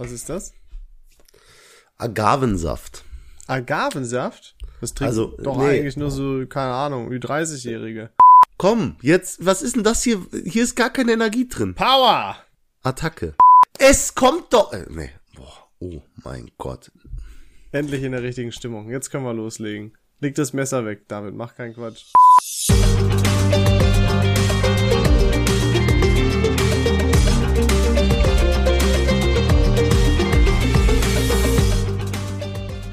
Was ist das? Agavensaft. Agavensaft? Das trinkt Also, doch nee. eigentlich nur so, keine Ahnung, wie 30-Jährige. Komm, jetzt, was ist denn das hier? Hier ist gar keine Energie drin. Power! Attacke. Es kommt doch. Äh, nee. Boah, oh mein Gott. Endlich in der richtigen Stimmung. Jetzt können wir loslegen. Leg das Messer weg, David. Mach keinen Quatsch.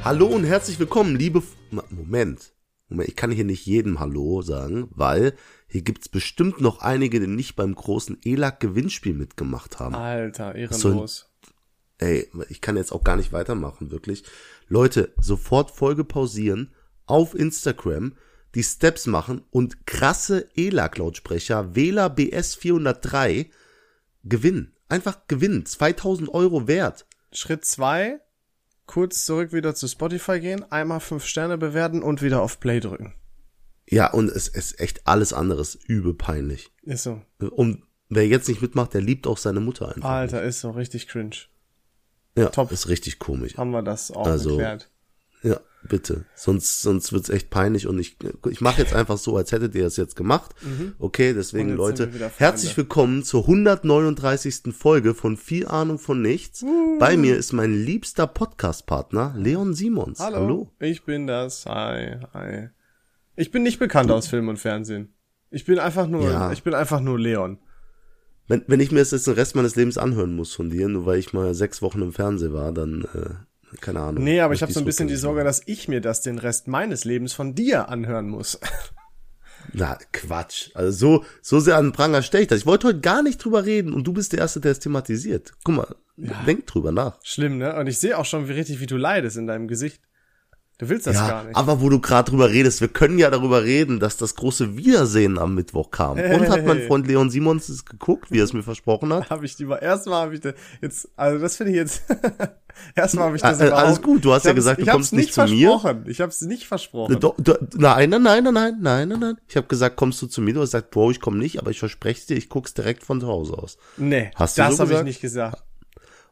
Hallo und herzlich willkommen, liebe. F Moment. Moment, ich kann hier nicht jedem Hallo sagen, weil hier gibt's bestimmt noch einige, die nicht beim großen ELAC-Gewinnspiel mitgemacht haben. Alter, soll- ehrenlos. Ey, ich kann jetzt auch gar nicht weitermachen, wirklich. Leute, sofort Folge pausieren, auf Instagram, die Steps machen und krasse ELAC-Lautsprecher, Wähler BS 403 gewinnen. Einfach gewinnen. 2000 Euro wert. Schritt zwei: kurz zurück wieder zu Spotify gehen, einmal fünf Sterne bewerten und wieder auf Play drücken. Ja, und es ist echt alles anderes übel peinlich. Ist so. Und wer jetzt nicht mitmacht, der liebt auch seine Mutter einfach. Alter, ist so. Richtig cringe. ja, top. ist richtig komisch. Haben wir das auch Also, geklärt. Ja, bitte. Sonst, sonst wird's echt peinlich und ich, ich mache jetzt einfach so, als hättet ihr das jetzt gemacht. Okay, deswegen Mhm. Jetzt sind Leute, herzlich willkommen zur 139. Folge von Viel Ahnung von Nichts. Bei mir ist mein liebster Podcast-Partner Leon Simons. Hallo. Hallo. Ich bin das. Hi, hi. Ich bin nicht bekannt aus Film und Fernsehen. Ich bin einfach nur, Ja. ich bin einfach nur Leon. Wenn, wenn ich mir das jetzt den Rest meines Lebens anhören muss von dir, nur weil ich mal sechs Wochen im Fernsehen war, dann, äh, keine Ahnung. Nee, aber ich habe so ein bisschen die Sorge, dass ich mir das den Rest meines Lebens von dir anhören muss. Na, Quatsch. Also so, so sehr an Pranger stelle ich das. Ich wollte heute gar nicht drüber reden und du bist der Erste, der es thematisiert. Guck mal, denk drüber nach. Schlimm, ne? Und ich sehe auch schon, wie richtig, wie du leidest in deinem Gesicht. Du willst das gar Ja, nicht. aber wo du gerade drüber redest, wir können ja darüber reden, dass das große Wiedersehen am Mittwoch kam. Und hat mein Freund Leon Simons es geguckt, wie er es mir versprochen hat? Habe ich lieber erstmal habe ich da jetzt also das finde ich jetzt erstmal habe ich das Ah, äh, überhaupt- alles gut, du hast ja gesagt, du kommst nicht zu mir. versprochen. Ich habe es nicht versprochen. Do, do, nein, nein, nein, nein, nein, nein, nein, nein. Ich habe gesagt, kommst du zu mir? Du hast gesagt, Bro, ich komme nicht, aber ich verspreche dir, ich guck's direkt von zu Hause aus. Nee, Hast du das so habe ich nicht gesagt.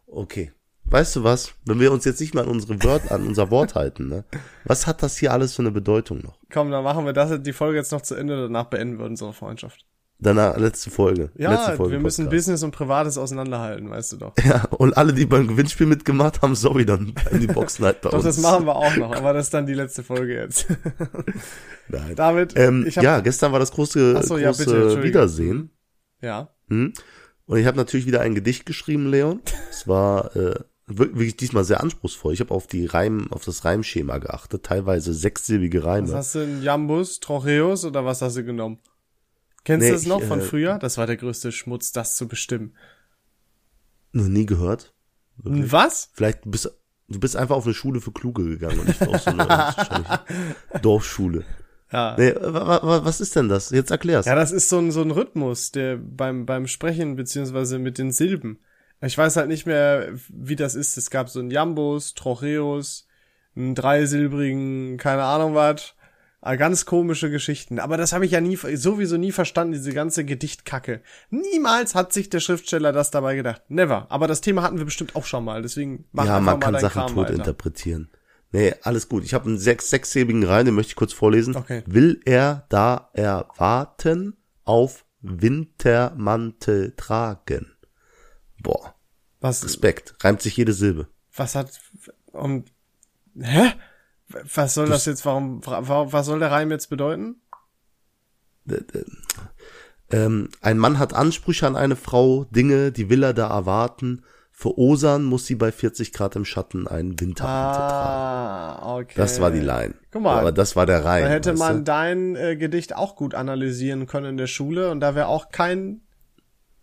Okay. Weißt du was? Wenn wir uns jetzt nicht mal an unsere Wort, an unser Wort halten, ne? Was hat das hier alles für eine Bedeutung noch? Komm, dann machen wir das die Folge jetzt noch zu Ende, danach beenden wir unsere Freundschaft. Danach, letzte Folge. Ja, letzte Folge wir müssen Podcast. Business und Privates auseinanderhalten, weißt du doch. Ja, und alle, die beim Gewinnspiel mitgemacht haben, sorry, dann bleiben die Boxen halt bei Doch, uns. das machen wir auch noch, aber das ist dann die letzte Folge jetzt. Nein. David, Ähm, ich hab, ja, gestern war das große, so, ja, große bitte, Entschuldigung. Wiedersehen. ja. Hm? Und ich habe natürlich wieder ein Gedicht geschrieben, Leon. Es war äh, wirklich diesmal sehr anspruchsvoll. Ich habe auf die Reim, auf das Reimschema geachtet, teilweise sechssilbige Was Reime. hast du, einen Jambus, Trocheus oder was hast du genommen? Kennst Nee, du das noch ich, von äh, früher? Das war der größte Schmutz, das zu bestimmen. Noch nie gehört. Wirklich. Was? Vielleicht bist du bist einfach auf eine Schule für Kluge gegangen und nicht auf so eine Dorfschule. Ja. Nee, wa, wa, was ist denn das? Jetzt erklär's. Ja, das ist so ein, so ein Rhythmus, der beim, beim Sprechen beziehungsweise mit den Silben. Ich weiß halt nicht mehr, wie das ist. Es gab so einen Jambus, Trocheus, einen dreisilbrigen, keine Ahnung was. Ah, Ganz komische Geschichten. Aber das habe ich ja nie, sowieso nie verstanden, diese ganze Gedichtkacke. Niemals hat sich der Schriftsteller das dabei gedacht. Never. Aber das Thema hatten wir bestimmt auch schon mal. Deswegen mach ja, einfach man mal kann Sachen Kram tot weiter. interpretieren. Nee, alles gut. Ich habe einen sechs, sechssilbigen Reim, den möchte ich kurz vorlesen. Okay. Will er da erwarten auf Wintermantel tragen? Was, Respekt. Reimt sich jede Silbe. was hat, und, hä? Was soll das jetzt, warum, warum, was soll der Reim jetzt bedeuten? Ähm, ein Mann hat Ansprüche an eine Frau, Dinge, die will er da erwarten. Für Osan muss sie bei 40 Grad im Schatten einen Wintermantel tragen. Ah, okay. Das war die Line. Guck mal. Aber das war der Reim. Da hätte man du? dein äh, Gedicht auch gut analysieren können in der Schule und da wäre auch kein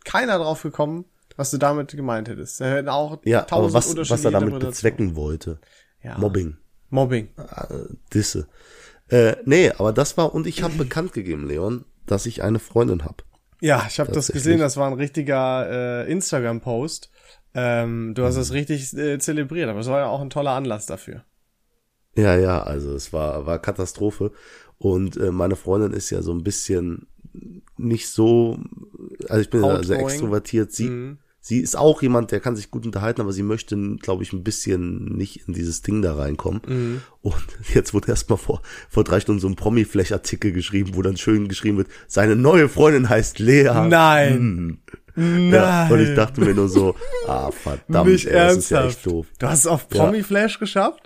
keiner drauf gekommen, was du damit gemeint hättest. Da hätten auch Ja, aber tausend was, was unterschiedliche er damit bezwecken wollte. Ja. Mobbing. Mobbing. äh, Disse. Äh, nee, aber das war, und ich habe bekannt gegeben, Leon, dass ich eine Freundin habe. Ja, ich habe das gesehen, das war ein richtiger äh, Instagram-Post. Ähm, du hast das richtig äh, zelebriert, aber es war ja auch ein toller Anlass dafür. Ja, ja, also es war, war Katastrophe. Und äh, meine Freundin ist ja so ein bisschen nicht so, also ich bin ja sehr Outgoing. extrovertiert, sie, Mhm. sie ist auch jemand, der kann sich gut unterhalten, aber sie möchte, glaube ich, ein bisschen nicht in dieses Ding da reinkommen. Mhm. Und jetzt wurde erstmal vor, vor drei Stunden so ein Promi-Flash-Artikel geschrieben, wo dann schön geschrieben wird, seine neue Freundin heißt Lea. Nein. Hm. Nein. Ja, und ich dachte mir nur so, ah, verdammt, ey, das ist ja echt doof. Du hast es auf Promi-Flash geschafft?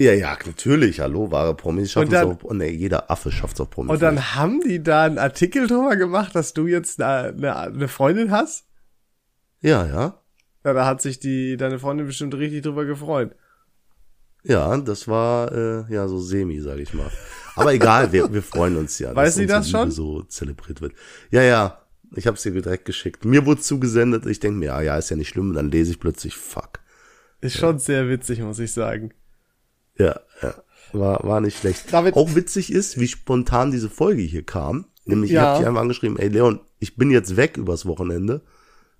Ja, ja, natürlich, hallo, wahre Promis schaffen Und dann- es auch, nee, jeder Affe schafft es auf Promis. Und dann haben die da einen Artikel drüber gemacht, dass du jetzt eine, eine, Freundin hast? ja, ja, Ja, da hat sich die, deine Freundin bestimmt richtig drüber gefreut. ja, das war, äh, ja, so semi, sag ich mal. Aber egal, wir, wir freuen uns ja. Weiß dass sie das schon? So zelebriert wird. Ja, ja, ich hab's dir direkt geschickt. Mir wurde zugesendet, ich denke mir, ja, ja, ist ja nicht schlimm, und dann lese ich plötzlich, fuck. Ist schon sehr witzig, muss ich sagen. Ja, ja. War, war nicht schlecht. David- auch witzig ist, wie spontan diese Folge hier kam. Nämlich, Ja. ich habe dich einfach angeschrieben, ey Leon, ich bin jetzt weg übers Wochenende.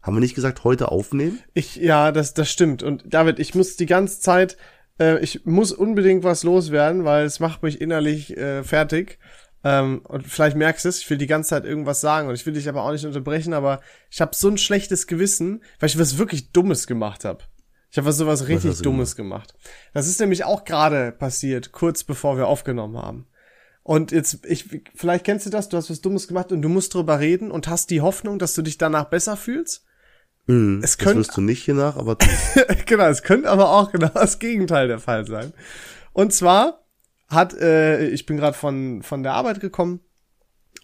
Haben wir nicht gesagt, heute aufnehmen? Ich, ja, das, das stimmt. Und David, ich muss die ganze Zeit, äh, ich muss unbedingt was loswerden, weil es macht mich innerlich äh, fertig. Ähm, und vielleicht merkst du es, ich will die ganze Zeit irgendwas sagen und ich will dich aber auch nicht unterbrechen, aber ich habe so ein schlechtes Gewissen, weil ich was wirklich Dummes gemacht habe. Ich habe was sowas richtig du Dummes gemacht. Das ist nämlich auch gerade passiert, kurz bevor wir aufgenommen haben. Und jetzt, ich, vielleicht kennst du das, du hast was Dummes gemacht und du musst drüber reden und hast die Hoffnung, dass du dich danach besser fühlst. Mhm, Es das können- wirst du nicht hier nach, aber genau, es könnte aber auch genau das Gegenteil der Fall sein. Und zwar hat, äh, ich bin gerade von, von der Arbeit gekommen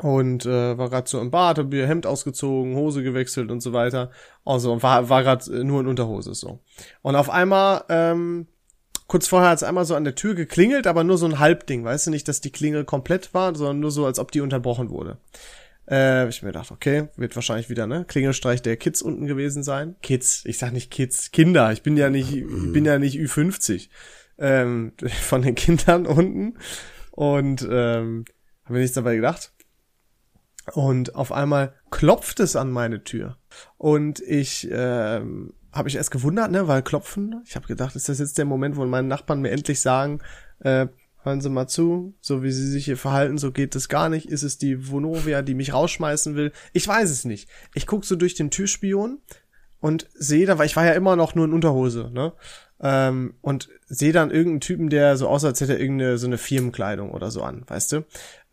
und äh, war gerade so im Bad, hab mir Hemd ausgezogen, Hose gewechselt und so weiter. Also war, war gerade nur in Unterhose so. Und auf einmal, ähm, kurz vorher hat es einmal so an der Tür geklingelt, aber nur so ein Halbding, weißt du nicht, dass die Klingel komplett war, sondern nur so, als ob die unterbrochen wurde. Äh, ich mir gedacht, okay, wird wahrscheinlich wieder, ne? Klingelstreich der Kids unten gewesen sein. Kids, ich sag nicht Kids, Kinder. Ich bin ja nicht, ich bin ja nicht Ü50. Ähm, von den Kindern unten. Und ähm, habe mir nichts dabei gedacht. Und auf einmal klopft es an meine Tür. Und ich ähm, habe mich erst gewundert, ne, weil klopfen. Ich habe gedacht, ist das jetzt der Moment, wo meine Nachbarn mir endlich sagen, äh, hören Sie mal zu, so wie Sie sich hier verhalten, so geht es gar nicht. Ist es die Vonovia, die mich rausschmeißen will? Ich weiß es nicht. Ich guck so durch den Türspion und sehe da, weil ich war ja immer noch nur in Unterhose, ne? Ähm, und sehe dann irgendeinen Typen, der so aussah, als hätte er irgendeine so eine Firmenkleidung oder so an, weißt du?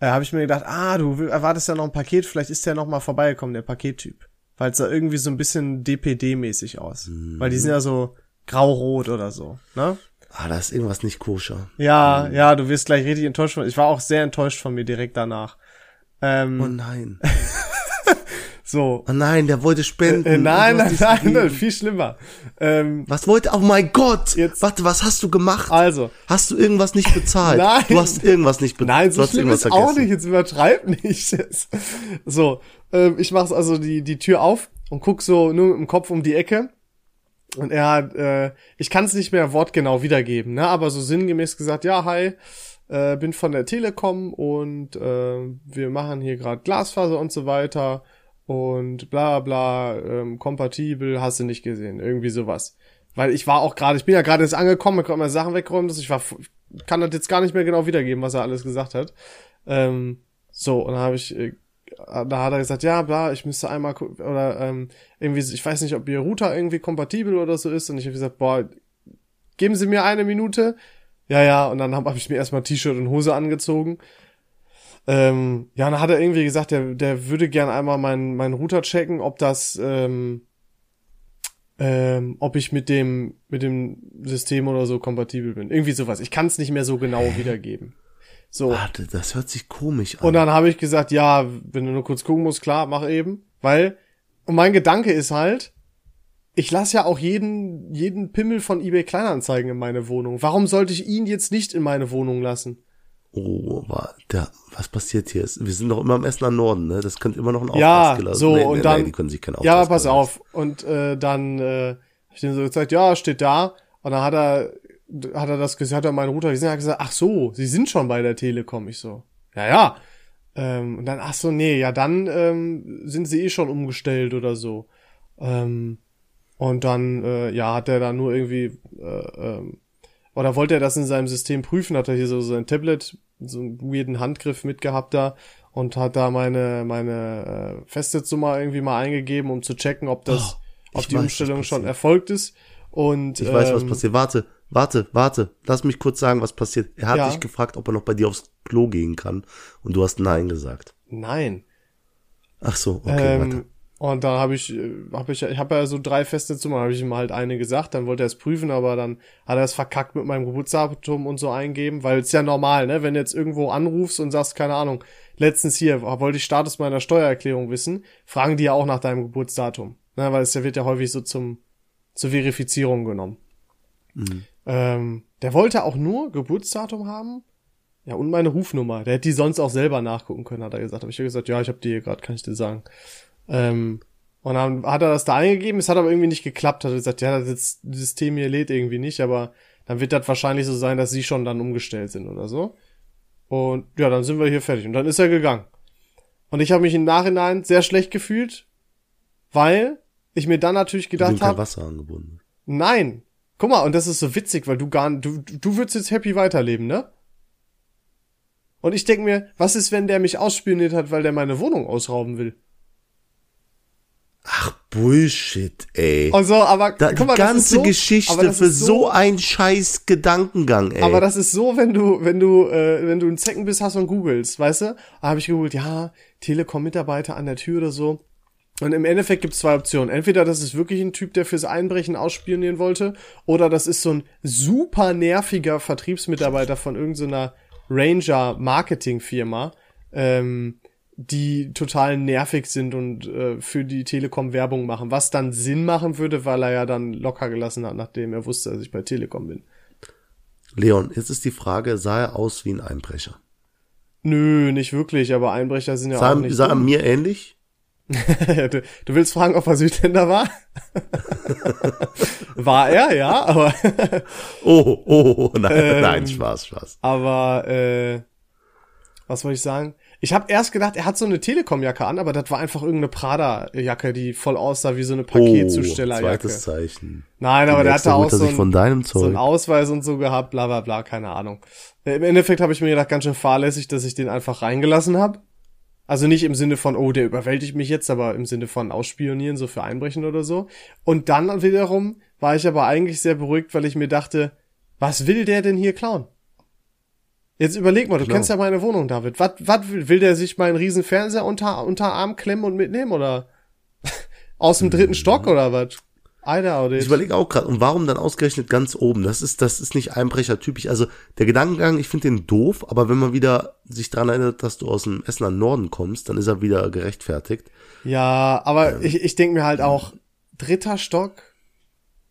Äh, habe ich mir gedacht, ah, du erwartest ja noch ein Paket, vielleicht ist der noch mal vorbeigekommen, der Pakettyp. Weil es sah irgendwie so ein bisschen DPD-mäßig aus. Weil die sind ja so grau-rot oder so, ne? Ah, da ist irgendwas nicht koscher. Ja, ja, du wirst gleich richtig enttäuscht von. Ich war auch sehr enttäuscht von mir direkt danach. Ähm, Oh nein. so. Oh nein, der wollte spenden. Äh, nein, du nein, hast nein, gegeben. nein, viel schlimmer. Ähm, Was wollte, oh mein Gott! Jetzt- Warte, was hast du gemacht? also, Hast du irgendwas nicht bezahlt? Nein. Du hast irgendwas nicht bezahlt. Nein, du so hast schlimm irgendwas ist auch nicht. Jetzt übertreib nicht. so, ähm, ich mach's also die die Tür auf und guck so nur mit dem Kopf um die Ecke. Und er hat, äh, ich kann es nicht mehr wortgenau wiedergeben, ne? Aber so sinngemäß gesagt, ja, hi, äh, bin von der Telekom und äh, wir machen hier gerade Glasfaser und so weiter und bla bla, ähm, kompatibel, hast du nicht gesehen, irgendwie sowas. Weil ich war auch gerade, ich bin ja gerade jetzt angekommen, ich konnte meine Sachen wegräumen, dass ich war, kann das jetzt gar nicht mehr genau wiedergeben, was er alles gesagt hat. Ähm, so, und dann habe ich, äh, da hat er gesagt, ja, bla, ich müsste einmal, oder ähm, irgendwie, ich weiß nicht, ob ihr Router irgendwie kompatibel oder so ist. Und ich habe gesagt, boah, geben Sie mir eine Minute. Ja, ja, und dann habe hab ich mir erstmal T-Shirt und Hose angezogen. Ähm, ja, dann hat er irgendwie gesagt, der, der würde gern einmal meinen meinen Router checken, ob das, ähm, ähm, ob ich mit dem mit dem System oder so kompatibel bin. Irgendwie sowas. Ich kann es nicht mehr so genau wiedergeben. So. Warte, das hört sich komisch an. Und dann habe ich gesagt, ja, wenn du nur kurz gucken musst, klar, mach eben. Weil, und mein Gedanke ist halt, ich lasse ja auch jeden, jeden Pimmel von eBay Kleinanzeigen in meine Wohnung. Warum sollte ich ihn jetzt nicht in meine Wohnung lassen? Oh, der, was passiert hier? Wir sind doch immer im Essener Norden, ne? Das könnte immer noch ein Ja, Auftragskiller so, nee, und nee, dann- Nee, die können sich keinen Ja, pass auf. Und äh, dann äh, hab ich dem so gesagt, ja, steht da. Und dann hat er, hat er das gesagt, hat er meinen Router gesehen, hat gesagt, ach so, sie sind schon bei der Telekom. Ich so, ja, ja. Ähm, und dann, ach so, nee, ja, dann ähm, sind sie eh schon umgestellt oder so. Ähm, und dann, äh, ja, hat er da nur irgendwie, äh, ähm, oder wollte er das in seinem System prüfen, hat er hier so sein Tablet, so einen weirden Handgriff mitgehabt da und hat da meine, meine äh, Festnetznummer irgendwie mal eingegeben, um zu checken, ob das, ob Ich die weiß, Umstellung schon erfolgt ist. Und Ich weiß, was ähm, passiert. Warte, warte, warte. Lass mich kurz sagen, was passiert. Er hat Ja. dich gefragt, ob er noch bei dir aufs Klo gehen kann. Und du hast Nein gesagt. Nein. Ach so, okay, warte. Und da habe ich, äh, habe ich, ich habe ja so drei feste Zimmern, habe ich ihm halt eine gesagt, dann wollte er es prüfen, aber dann hat er es verkackt mit meinem Geburtsdatum und so eingeben, weil es ja normal, ne, wenn du jetzt irgendwo anrufst und sagst, keine Ahnung, letztens hier, wollte ich Status meiner Steuererklärung wissen, fragen die ja auch nach deinem Geburtsdatum, ne, weil es ja wird ja häufig so zum, zur Verifizierung genommen. Ähm, der wollte auch nur Geburtsdatum haben, ja, und meine Rufnummer. Der hätte die sonst auch selber nachgucken können, hat er gesagt. Habe ich ja gesagt, ja, ich habe die hier gerade, kann ich dir sagen. Ähm, und dann hat er das da eingegeben, es hat aber irgendwie nicht geklappt. Hat er gesagt, ja, das System hier lädt irgendwie nicht, aber dann wird das wahrscheinlich so sein, dass sie schon dann umgestellt sind oder so. Und ja, dann sind wir hier fertig. Und dann ist er gegangen. Und ich habe mich im Nachhinein sehr schlecht gefühlt, weil ich mir dann natürlich gedacht habe, Wasser angebunden. nein, guck mal, und das ist so witzig, weil du gar du, du würdest jetzt happy weiterleben, ne? Und ich denk mir, was ist, wenn der mich ausspioniert hat, weil der meine Wohnung ausrauben will? Ach, Bullshit, ey. Also, aber Da, guck mal, die das ist ganze so, Geschichte das für ist so, ein scheiß Gedankengang, ey. Aber das ist so, wenn du, wenn du, äh, wenn du ein Zecken bist, hast und googelst, weißt du? Da habe ich gegoogelt, ja, Telekom-Mitarbeiter an der Tür oder so. Und im Endeffekt gibt es zwei Optionen. Entweder das ist wirklich ein Typ, der fürs Einbrechen ausspionieren wollte, oder das ist so ein super nerviger Vertriebsmitarbeiter von irgendeiner Ranger-Marketing-Firma, ähm, die total nervig sind und äh, für die Telekom Werbung machen. Was dann Sinn machen würde, weil er ja dann locker gelassen hat, nachdem er wusste, dass ich bei Telekom bin. Leon, jetzt ist die Frage, sah er aus wie ein Einbrecher? Nö, nicht wirklich, aber Einbrecher sind ja Sah, auch nicht sah er mir ähnlich? du, du willst fragen, ob er Südländer war? war er, ja, aber Oh, oh, oh nein, Ähm, nein, Spaß, Spaß. aber äh, was wollte ich sagen? Ich habe erst gedacht, er hat so eine Telekom-Jacke an, aber das war einfach irgendeine Prada-Jacke, die voll aussah wie so eine Oh, Paketzustellerjacke. zweites Zeichen. Nein, aber der hatte auch so sich von ein, deinem so Zeug. einen Ausweis und so gehabt, bla bla bla, keine Ahnung. Im Endeffekt habe ich mir gedacht, ganz schön fahrlässig, dass ich den einfach reingelassen habe. Also nicht im Sinne von, oh, der überwältigt mich jetzt, aber im Sinne von ausspionieren, so für Einbrechen oder so. Und dann wiederum war ich aber eigentlich sehr beruhigt, weil ich mir dachte, was will der denn hier klauen? Jetzt überleg mal, du Genau. kennst ja meine Wohnung, David. Was, was will, will der sich meinen riesen Fernseher unter, unter Arm klemmen und mitnehmen oder aus dem dritten Stock oder was? Ich überlege auch gerade, und warum dann ausgerechnet ganz oben? Das ist, das ist nicht Einbrecher-typisch. Also der Gedankengang, ich finde den doof, aber wenn man wieder sich daran erinnert, dass du aus dem Essener Norden kommst, dann ist er wieder gerechtfertigt. Ja, aber ich, ich denke mir halt auch, dritter Stock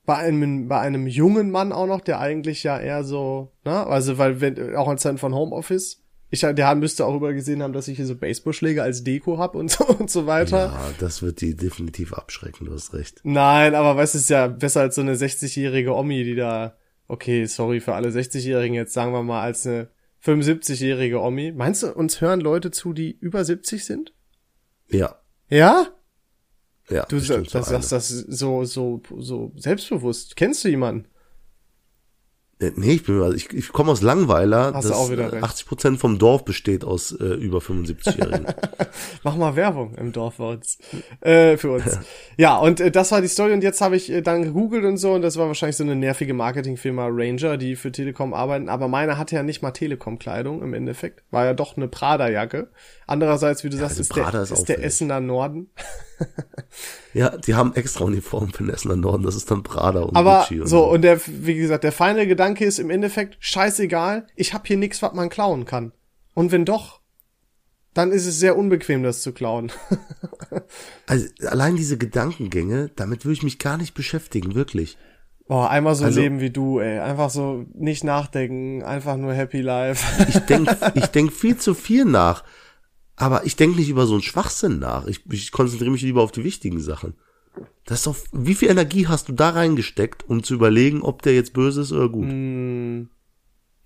bei einem, bei einem jungen Mann auch noch, der eigentlich ja eher so, ne, also weil wenn, auch in Zeiten von Homeoffice, ich, der müsste auch übergesehen haben, dass ich hier so Baseballschläge als Deko hab und so und so weiter. Ja, das wird die definitiv abschrecken, du hast recht. Nein, aber weißt du, es ist ja besser als so eine 60-jährige Omi, die da, okay, sorry für alle 60-Jährigen jetzt, sagen wir mal, als eine 75-jährige Omi. Meinst du, uns hören Leute zu, die über 70 sind? Ja, Ja? Ja. Du bestimmt das, so sagst das so, so, so selbstbewusst. Kennst du jemanden? Äh, Nee, ich bin mir- ich, ich komme aus Langweiler, Hast du das auch wieder äh, recht. 80 Prozent vom Dorf besteht aus äh, über 75-Jährigen. Mach mal Werbung im Dorf bei uns. Äh, für uns. Ja, und äh, das war die Story und jetzt habe ich äh, dann gegoogelt und so und das war wahrscheinlich so eine nervige Marketingfirma Ranger, die für Telekom arbeiten, aber meine hatte ja nicht mal Telekom-Kleidung im Endeffekt. War ja doch eine Prada-Jacke. Andererseits, wie du sagst, also ist der, ist ist der. Essener Norden. ja, die haben extra Uniformen für den Essener Norden, das ist dann Prada und Aber Gucci und so, und der, wie gesagt, der feine Gedanke ist im Endeffekt, scheißegal, ich hab hier nix, was man klauen kann. Und wenn doch, dann ist es sehr unbequem, das zu klauen. Also allein diese Gedankengänge, damit würde ich mich gar nicht beschäftigen, wirklich. Boah, einmal so Also- leben wie du, ey. Einfach so nicht nachdenken, einfach nur happy life. Ich denk, ich denk viel zu viel nach. Aber ich denk nicht über so einen Schwachsinn nach. Ich, ich konzentriere mich lieber auf die wichtigen Sachen. Das ist doch, wie viel Energie hast du da reingesteckt, um zu überlegen, ob der jetzt böse ist oder gut?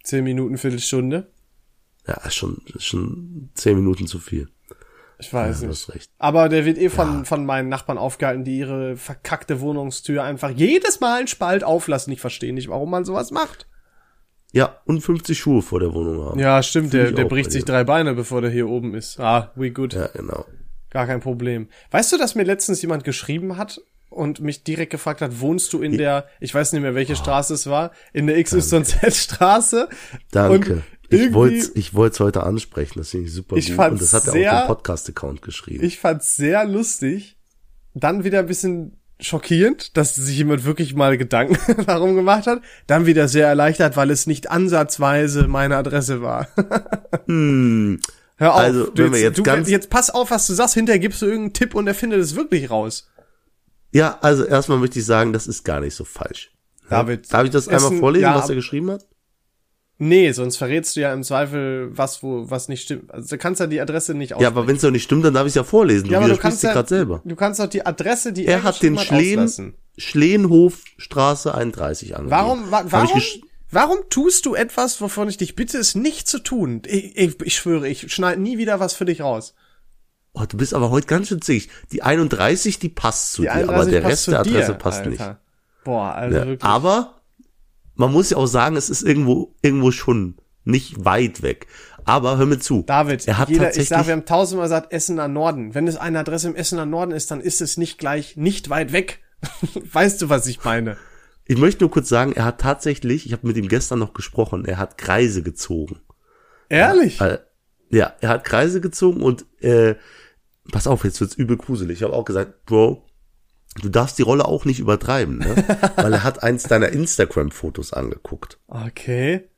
Zehn Minuten, Viertelstunde. Ja, ist schon, ist schon zehn Minuten zu viel. Ich weiß Du nicht. recht. Aber der wird eh von, von meinen Nachbarn aufgehalten, die ihre verkackte Wohnungstür einfach jedes Mal einen Spalt auflassen. Ich verstehe nicht, warum man sowas macht. Ja, und 50 Schuhe vor der Wohnung haben. Ja, stimmt, Fühl der, der bricht sich drei Beine, bevor der hier oben ist. Ah, we good. Ja, genau. Gar kein Problem. Weißt du, dass mir letztens jemand geschrieben hat und mich direkt gefragt hat, wohnst du in der, ich weiß nicht mehr, welche Straße es war, in der XYZ-Straße. Danke. Ich wollte ich wollte heute ansprechen, das finde ich super Ich gut. fand's Und das hat er auf dem Podcast-Account geschrieben. Ich fand's sehr lustig. Dann wieder ein bisschen schockierend, dass sich jemand wirklich mal Gedanken darum gemacht hat. Dann wieder sehr erleichtert, weil es nicht ansatzweise meine Adresse war. hm, Hör auf. Also, du, wenn wir jetzt du, ganz- jetzt pass auf, was du sagst. Hinterher gibst du irgendeinen Tipp und er findet es wirklich raus. ja, also erstmal möchte ich sagen, das ist gar nicht so falsch. David, Darf ich das einmal vorlesen, ja, was er geschrieben hat? Nee, sonst verrätst du ja im Zweifel was, wo, was nicht stimmt. Also du kannst ja die Adresse nicht Ja, aussprechen. aber wenn es doch nicht stimmt, dann darf ich es ja vorlesen. Ja, du widersprichst kannst dir ja, gerade selber. du kannst doch die Adresse, die Er hat den auslassen. Schlehenhofstraße 31 angegeben. Warum, wa warum, warum tust du etwas, wovon ich dich bitte, es nicht zu tun? Ich, ich, ich schwöre, ich schneide nie wieder was für dich raus. Oh, du bist aber heute ganz schön zig. Die 31, die passt zu Die dir, aber 31 der Rest der Adresse dir, passt Alter. nicht. Boah, also Ja, wirklich. aber man muss ja auch sagen, es ist irgendwo irgendwo schon nicht weit weg. Aber hör mir zu. David, er hat jeder, ich tatsächlich sag, wir haben tausendmal gesagt, Essener Norden. Wenn es eine Adresse im Essener Norden ist, dann ist es nicht gleich nicht weit weg. weißt du, was ich meine? Ich möchte nur kurz sagen, er hat tatsächlich, ich habe mit ihm gestern noch gesprochen, er hat Kreise gezogen. Ehrlich? Äh, ja, er hat Kreise gezogen und äh, pass auf, jetzt wird's übel gruselig. Ich habe auch gesagt, Bro, du darfst die Rolle auch nicht übertreiben, ne? Weil er hat eins deiner Instagram-Fotos angeguckt. Okay.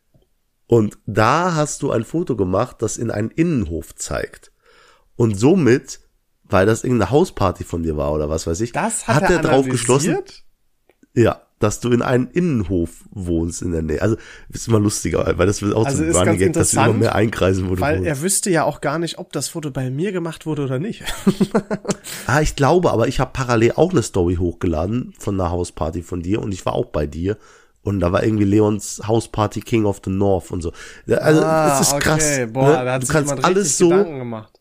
Und da hast du ein Foto gemacht, das in einen Innenhof zeigt. Und somit, weil das irgendeine Hausparty von dir war oder was weiß ich, Das hat, er, er drauf geschlossen, ja, dass du in einem Innenhof wohnst in der Nähe. Also ist immer lustiger, weil das wird auch Also zum Running Gag, dass du immer mehr einkreisen, wo du Weil wohnst. er wüsste ja auch gar nicht, ob das Foto bei mir gemacht wurde oder nicht. Ah, ich glaube, aber ich habe parallel auch eine Story hochgeladen von einer Hausparty von dir und ich war auch bei dir. Und da war irgendwie Leons Hausparty King of the North und so. Also es ist krass. Ah, Boah, ne? da hat du sich kannst alles so. Gemacht.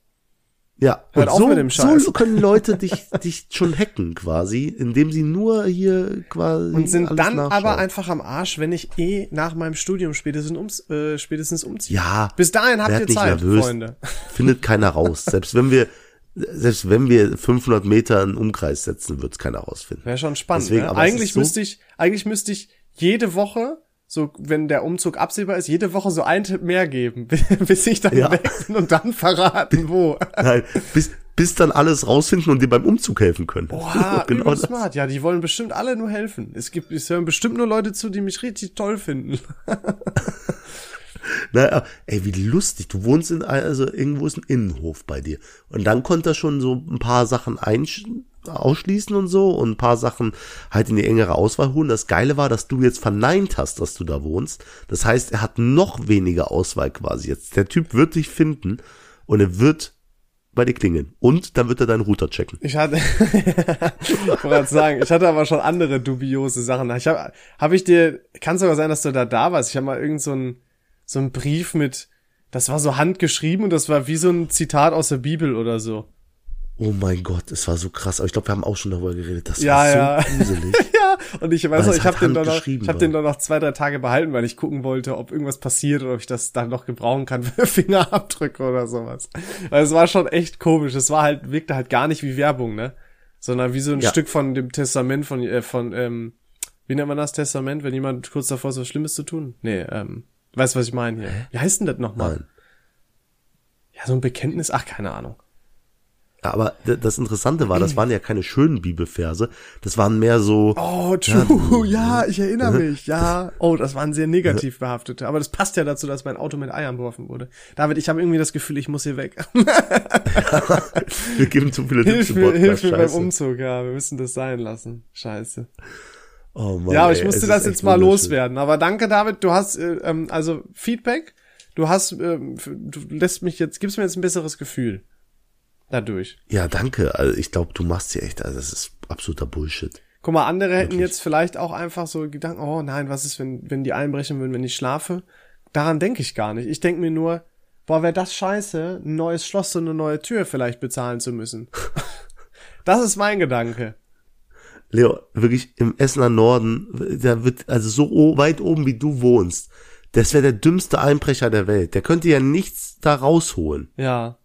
Ja, Hört und so, mit dem Scheiß. so können Leute dich, dich schon hacken quasi, indem sie nur hier quasi Und sind dann nachschauen. aber einfach am Arsch, wenn ich eh nach meinem Studium spätestens, ums, äh, spätestens umziehe. Ja. Bis dahin habt ihr Zeit, nervös. Freunde. Findet keiner raus. Selbst wenn wir, selbst wenn wir 500 Meter in Umkreis setzen, wird's keiner rausfinden. Wäre schon spannend. Deswegen, ne? Eigentlich so- müsste ich, eigentlich müsste ich jede Woche, so wenn der Umzug absehbar ist, jede Woche so einen Tipp mehr geben, bis ich dann Ja. weg bin und dann verraten, wo. Nein, bis, bis dann alles rausfinden und dir beim Umzug helfen können. Boah, genau das. smart. Ja, die wollen bestimmt alle nur helfen. Es gibt, es hören bestimmt nur Leute zu, die mich richtig toll finden. Naja, ey, wie lustig. Du wohnst in, also irgendwo ist ein Innenhof bei dir. Und dann konnte er schon so ein paar Sachen einsch ausschließen und so und ein paar Sachen halt in die engere Auswahl holen. Das Geile war, dass du jetzt verneint hast, dass du da wohnst. Das heißt, er hat noch weniger Auswahl quasi jetzt. Der Typ wird dich finden und er wird bei dir klingeln. Und dann wird er deinen Router checken. Ich hatte, ich wollte sagen, ich hatte aber schon andere dubiose Sachen. Ich habe, habe ich dir, kann sogar sein, dass du da da warst. Ich habe mal irgend so ein so ein Brief mit, das war so handgeschrieben und das war wie so ein Zitat aus der Bibel oder so. Oh mein Gott, es war so krass. Aber ich glaube, wir haben auch schon darüber geredet. Das Ja, war so ja. gruselig. ja, und ich weiß noch, ich halt habe den dann noch, handgeschrieben ich war. den dann noch zwei, drei Tage behalten, weil ich gucken wollte, ob irgendwas passiert oder ob ich das dann noch gebrauchen kann für Fingerabdrücke oder sowas. Weil es war schon echt komisch. Es war halt, wirkte halt gar nicht wie Werbung, ne? Sondern wie so ein Ja. Stück von dem Testament von, äh, von, ähm, wie nennt man das Testament, wenn jemand kurz davor ist, was Schlimmes zu tun? Nee, ähm, weißt du, was ich meine hier? Wie heißt denn das nochmal? Ja, so ein Bekenntnis, ach, keine Ahnung. Ja, aber das Interessante war, das waren ja keine schönen Bibelverse. Das waren mehr so, Oh, true. Ja, ich erinnere mich. Ja. Oh, das waren sehr negativ behaftete. Aber das passt ja dazu, dass mein Auto mit Eiern beworfen wurde. David, ich habe irgendwie das Gefühl, ich muss hier weg. wir geben zu viele Tipps im Podcast. hilf mir beim. Umzug. Ja, wir müssen das sein lassen. Scheiße. Oh Mann, Ja, aber ey, ich musste es das jetzt mal loswerden. Aber danke, David. Du hast äh, ähm, also Feedback. Du hast, ähm, du lässt mich jetzt, gibst mir jetzt ein besseres Gefühl. Dadurch. Ja, danke. Also ich glaube, du machst hier echt, also das ist absoluter Bullshit. Guck mal, andere hätten Wirklich. jetzt vielleicht auch einfach so Gedanken, oh nein, was ist, wenn, wenn die einbrechen würden, wenn ich schlafe? Daran denke ich gar nicht. Ich denke mir nur, boah, wäre das scheiße, ein neues Schloss und eine neue Tür vielleicht bezahlen zu müssen. das ist mein Gedanke. Leo, wirklich im Essener Norden, da wird, also so weit oben wie du wohnst, das wäre der dümmste Einbrecher der Welt. Der könnte ja nichts da rausholen. Ja.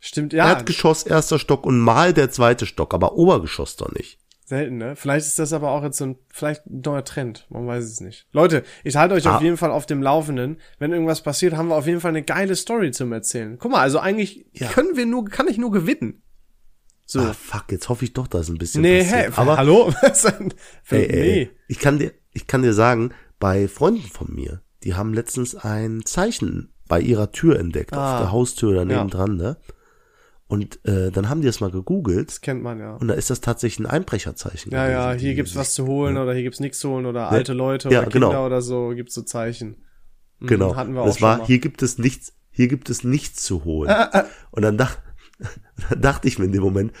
Stimmt, ja. Erdgeschoss, erster Stock und mal der zweite Stock, aber Obergeschoss doch nicht. Selten, ne? Vielleicht ist das aber auch jetzt so ein, vielleicht ein neuer Trend. Man weiß es nicht. Leute, ich halte euch Ah. auf jeden Fall auf dem Laufenden. Wenn irgendwas passiert, haben wir auf jeden Fall eine geile Story zum Erzählen. Guck mal, also eigentlich Ja. können wir nur, kann ich nur gewinnen. So. Ah, fuck, jetzt hoffe ich doch, dass ein bisschen nee, passiert. hä, Aber hallo? Was denn? ey, ey, nee. ich kann dir, ich kann dir sagen, bei Freunden von mir, die haben letztens ein Zeichen bei ihrer Tür entdeckt, Ah. auf der Haustür daneben Ja. dran, ne? Und äh, dann haben die das mal gegoogelt Das kennt man ja. und da ist das tatsächlich ein Einbrecherzeichen. Ja, ja, hier gibt's was zu holen oder hier gibt's nichts zu holen oder alte Leute Ja, oder Kinder genau. oder so, gibt's so Zeichen. Mhm, Genau. Hatten wir auch das war, mal. hier gibt es nichts, hier gibt es nichts zu holen. Und dann, dach, dann dachte ich mir in dem Moment,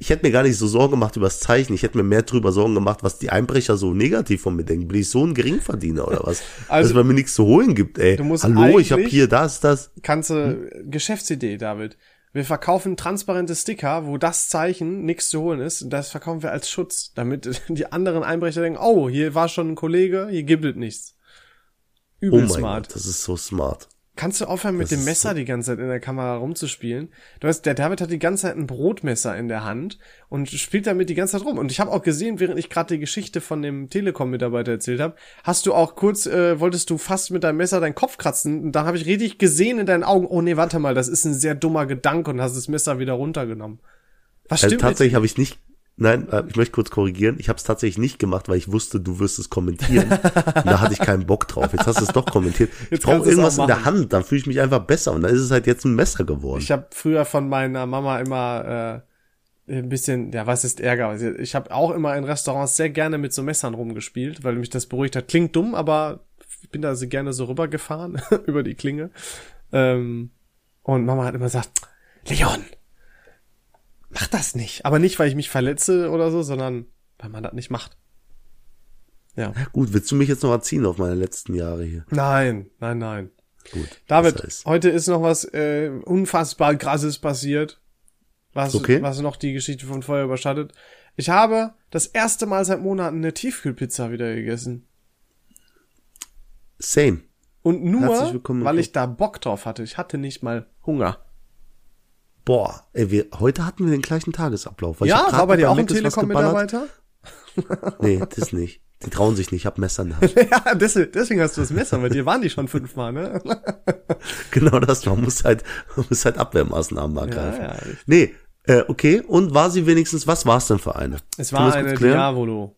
ich hätte mir gar nicht so Sorgen gemacht über das Zeichen. Ich hätte mir mehr drüber Sorgen gemacht, was die Einbrecher so negativ von mir denken. Bin ich so ein Geringverdiener oder was? Also- dass bei mir nichts zu holen gibt, ey. Du musst Hallo, ich habe hier das, das. Kannst du, Hm? Geschäftsidee, David. Wir verkaufen transparente Sticker, wo das Zeichen nichts zu holen ist. Und das verkaufen wir als Schutz, damit die anderen Einbrecher denken, oh, hier war schon ein Kollege, hier gibt es nichts. Oh Übel mein smart. Gott, das ist so smart. Kannst du aufhören, mit Das dem Messer die ganze Zeit in der Kamera rumzuspielen? Du weißt, der David hat die ganze Zeit ein Brotmesser in der Hand und spielt damit die ganze Zeit rum. Und ich habe auch gesehen, während ich gerade die Geschichte von dem Telekom-Mitarbeiter erzählt habe, hast du auch kurz, äh, wolltest du fast mit deinem Messer deinen Kopf kratzen. Und dann habe ich richtig gesehen in deinen Augen, oh nee, warte mal, das ist ein sehr dummer Gedanke und hast das Messer wieder runtergenommen. Was Also stimmt tatsächlich habe ich nicht, nein, äh, ich möchte kurz korrigieren. Ich habe es tatsächlich nicht gemacht, weil ich wusste, du wirst es kommentieren. und da hatte ich keinen Bock drauf. Jetzt hast du es doch kommentiert. Ich Jetzt brauche du es irgendwas in der. Hand, dann fühle ich mich einfach besser. Und dann ist es halt jetzt ein Messer geworden. Ich habe früher von meiner Mama immer äh, ein bisschen, ja, was ist Ärger? Also Ich habe auch immer in Restaurants sehr gerne mit so Messern rumgespielt, weil mich das beruhigt hat. Klingt dumm, aber ich bin da so gerne so rübergefahren über die Klinge. Ähm, und Mama hat immer gesagt, Leon, mach das nicht. Aber nicht, weil ich mich verletze oder so, sondern weil man das nicht macht. Ja. Gut, willst du mich jetzt noch erziehen auf meine letzten Jahre hier? Nein, nein, nein. Gut. David, ist. heute ist noch was äh, unfassbar krasses passiert, was, Okay. was noch die Geschichte von vorher überschattet. Ich habe das erste Mal seit Monaten eine Tiefkühlpizza wieder gegessen. Same. Und nur, weil ich da Bock drauf hatte. Ich hatte nicht mal Hunger. Boah, ey, wir, heute hatten wir den gleichen Tagesablauf. weil ja, war bei dir auch ein. Telekom-Mitarbeiter? Nee, das nicht. Die trauen sich nicht. Ich hab Messer in der Hand. ja, deswegen, deswegen hast du das Messer. Bei dir waren die schon fünfmal, ne? genau das. Man muss halt, man muss halt Abwehrmaßnahmen ergreifen. ja, richtig. nee, äh, okay. Und war sie wenigstens, was war es denn für eine? Es war eine? Diavolo.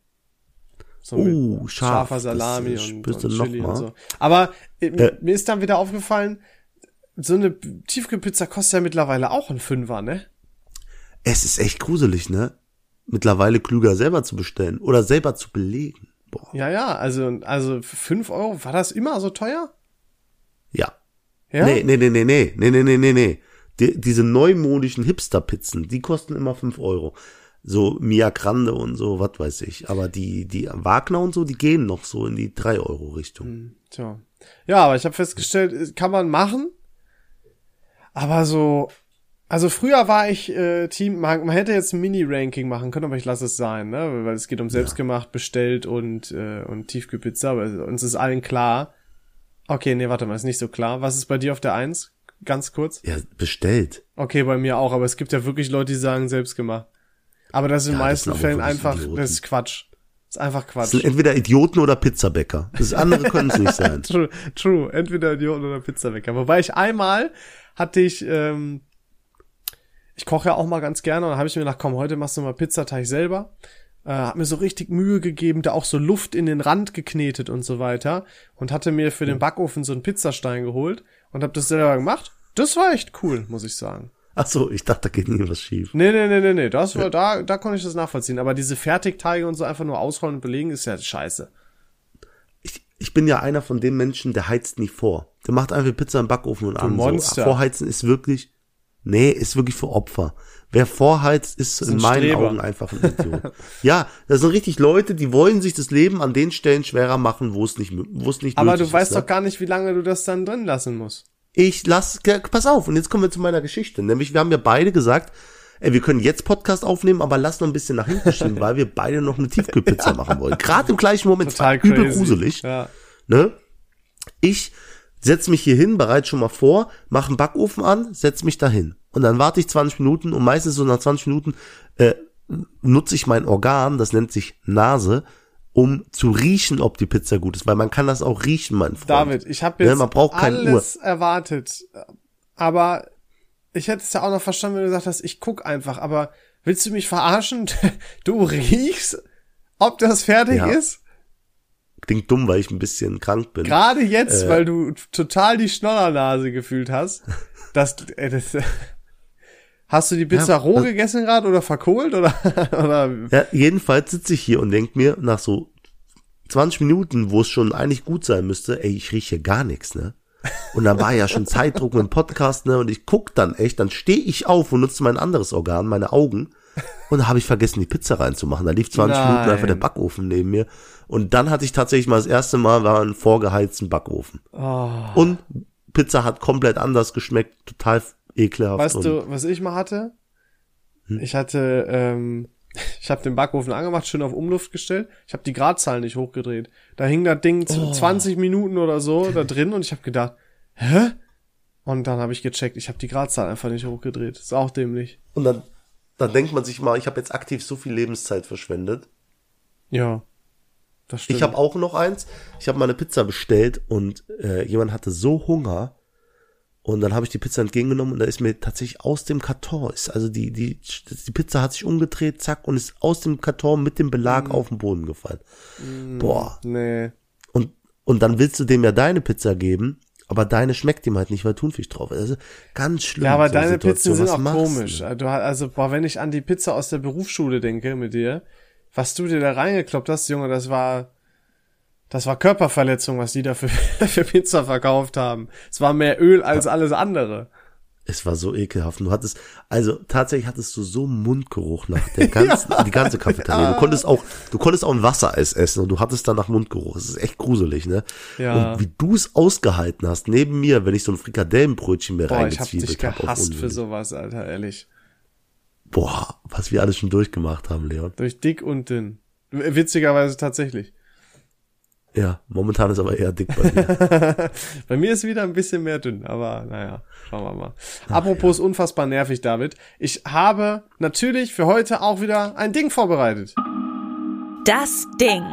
So mit scharf. scharfer Salami und, und Chili und so. Aber äh, Äh. mir ist dann wieder aufgefallen, so eine Tiefkühlpizza kostet ja mittlerweile auch ein Fünfer, ne? Es ist echt gruselig, ne? Mittlerweile klüger selber zu bestellen oder selber zu belegen. Boah. Ja, ja, also, also fünf Euro, war das immer so teuer? Ja. Ja? Nee, nee, nee, nee, nee, nee, nee, nee, nee, nee. Die, diese neumodischen Hipster-Pizzen, die kosten immer fünf Euro. So Mia Grande und so, was weiß ich. Aber die, die Wagner und so, die gehen noch so in die drei Euro Richtung. Tja. Ja, aber ich habe festgestellt, kann man machen. Aber so, also früher war ich äh, Team, man, man hätte jetzt ein Mini-Ranking machen können, aber ich lasse es sein, ne? Weil es geht um selbstgemacht, bestellt und, äh, und Tiefkühlpizza, aber uns ist allen klar. Okay, nee, warte mal, ist nicht so klar. Was ist bei dir auf der Eins? Ganz kurz. Ja, bestellt. Okay, bei mir auch, aber es gibt ja wirklich Leute, die sagen selbstgemacht. Aber das ist in den Ja, meisten Fällen einfach, Idioten. das ist Quatsch. Das ist einfach Quatsch. sind entweder Idioten oder Pizzabäcker. Das andere können es nicht sein. True, true. Entweder Idioten oder Pizzawecker. Wobei ich einmal hatte ich, ähm, ich koche ja auch mal ganz gerne und dann habe ich mir gedacht, komm, heute machst du mal Pizzateig selber. Äh, hab mir so richtig Mühe gegeben, da auch so Luft in den Rand geknetet und so weiter und hatte mir für den Backofen so einen Pizzastein geholt und habe das selber gemacht. Das war echt cool, muss ich sagen. Ach so, ich dachte, da geht nie was schief. Nee, nee, nee, nee, nee, das war, da, da konnte ich das nachvollziehen. Aber diese Fertigteige und so einfach nur ausrollen und belegen ist ja scheiße. Ich, ich bin ja einer von den Menschen, der heizt nie vor. Der macht einfach Pizza im Backofen und an. Monster. So, vorheizen ist wirklich, nee, ist wirklich für Opfer. Wer vorheizt, ist, in ein meinen Streber. Augen einfach ein Idiot. ja, das sind richtig Leute, die wollen sich das Leben an den Stellen schwerer machen, wo es nicht, wo es nicht Aber du weißt ist. ne? doch gar nicht, wie lange du das dann drin lassen musst. Ich lass, pass auf, und jetzt kommen wir zu meiner Geschichte. Nämlich, wir haben ja beide gesagt, ey, wir können jetzt Podcast aufnehmen, aber lass noch ein bisschen nach hinten schieben, weil wir beide noch eine Tiefkühlpizza machen wollen. Gerade im gleichen Moment, Total es war übel gruselig. Ja. Ne? Ich setz mich hier hin, bereite schon mal vor, mache einen Backofen an, setz mich dahin. Und dann warte ich 20 Minuten und meistens so nach 20 Minuten äh, nutze ich mein Organ, das nennt sich Nase, um zu riechen, ob die Pizza gut ist, weil man kann das auch riechen, mein Freund. David, ich habe jetzt Ne, man braucht keine alles erwartet, aber ich hätte es ja auch noch verstanden, wenn du gesagt hast, ich guck einfach, aber willst du mich verarschen? Du riechst, ob das fertig Ja. ist? Klingt dumm, weil ich ein bisschen krank bin. Gerade jetzt, Äh. weil du total die Schnollernase gefühlt hast. Das, äh, das, hast du die Pizza Ja, roh also- gegessen gerade oder verkohlt oder, oder Ja, jedenfalls sitze ich hier und denk mir nach so 20 Minuten, wo es schon eigentlich gut sein müsste, ey, ich rieche gar nichts, ne? Und dann war ja schon Zeitdruck mit dem Podcast, ne? Und ich guck dann echt, dann stehe ich auf und nutze mein anderes Organ, meine Augen. Und da habe ich vergessen, die Pizza reinzumachen. Da lief 20 Nein. Minuten einfach der Backofen neben mir. Und dann hatte ich tatsächlich mal das erste Mal war ein vorgeheizten Backofen. oh, Und Pizza hat komplett anders geschmeckt, total ekelhaft. Weißt du, was ich mal hatte? Hm? Ich hatte, ähm, ich habe den Backofen angemacht, schön auf Umluft gestellt. Ich habe die Gradzahl nicht hochgedreht. Da hing das Ding Oh. 20 Minuten oder so da drin und ich habe gedacht, hä? Und dann habe ich gecheckt, ich habe die Gradzahl einfach nicht hochgedreht. Ist auch dämlich. Und dann, dann denkt man sich mal, ich habe jetzt aktiv so viel Lebenszeit verschwendet. Ja. Das stimmt. Ich habe auch noch eins. Ich habe mal eine Pizza bestellt und äh, jemand hatte so Hunger. Und dann habe ich die Pizza entgegengenommen und da ist mir tatsächlich aus dem Karton, ist also die, die, die Pizza hat sich umgedreht, zack, und ist aus dem Karton mit dem Belag Mm. auf den Boden gefallen. Boah. Nee. Und, und dann willst du dem ja deine Pizza geben, aber deine schmeckt ihm halt nicht, weil Thunfisch drauf ist. Also ganz schlimm. Ja, aber so eine deine Situation. Pizzen sind Was auch komisch. Du, also, boah, wenn ich an die Pizza aus der Berufsschule denke mit dir, was du dir da reingekloppt hast, Junge, das war, das war Körperverletzung, was die da für, für Pizza verkauft haben. Es war mehr Öl als alles andere. Es war so ekelhaft. Du hattest, also tatsächlich hattest du so Mundgeruch nach der ganzen, die ganze Cafeteria. Du konntest auch, du konntest auch ein Wassereis essen und du hattest danach Mundgeruch. Es ist echt gruselig, ne? Ja. Und wie du es ausgehalten hast, neben mir, wenn ich so ein Frikadellenbrötchen mir Boah, ich hab dich reingezwiebelt habe. gehasst für sowas, Alter, ehrlich. Boah, was wir alles schon durchgemacht haben, Leon. Durch dick und dünn. Witzigerweise tatsächlich. Ja, momentan ist aber eher dick bei mir. Bei mir ist wieder ein bisschen mehr dünn, aber naja, schauen wir mal. Apropos unfassbar nervig, David. Ich habe natürlich für heute auch wieder ein Ding vorbereitet. Das Ding.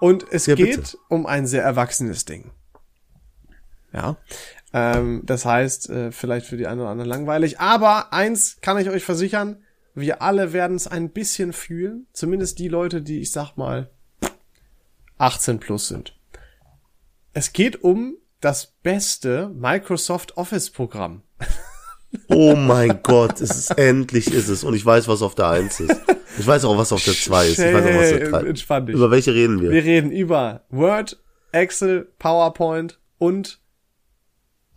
Und es Ja, geht bitte. um ein sehr erwachsenes Ding. Ja. Ähm, das heißt, äh, vielleicht für die einen oder anderen langweilig. Aber eins kann ich euch versichern, wir alle werden es ein bisschen fühlen. Zumindest die Leute, die, ich sag mal, 18 plus sind. Es geht um das beste Microsoft Office Programm. Oh mein Gott, es ist endlich ist es. Und ich weiß, was auf der Eins ist. Ich weiß auch, was auf der Zwei ist. Ich weiß auch, was der Shame, Drei entspann dich. Über welche reden wir? Wir reden über Word, Excel, PowerPoint und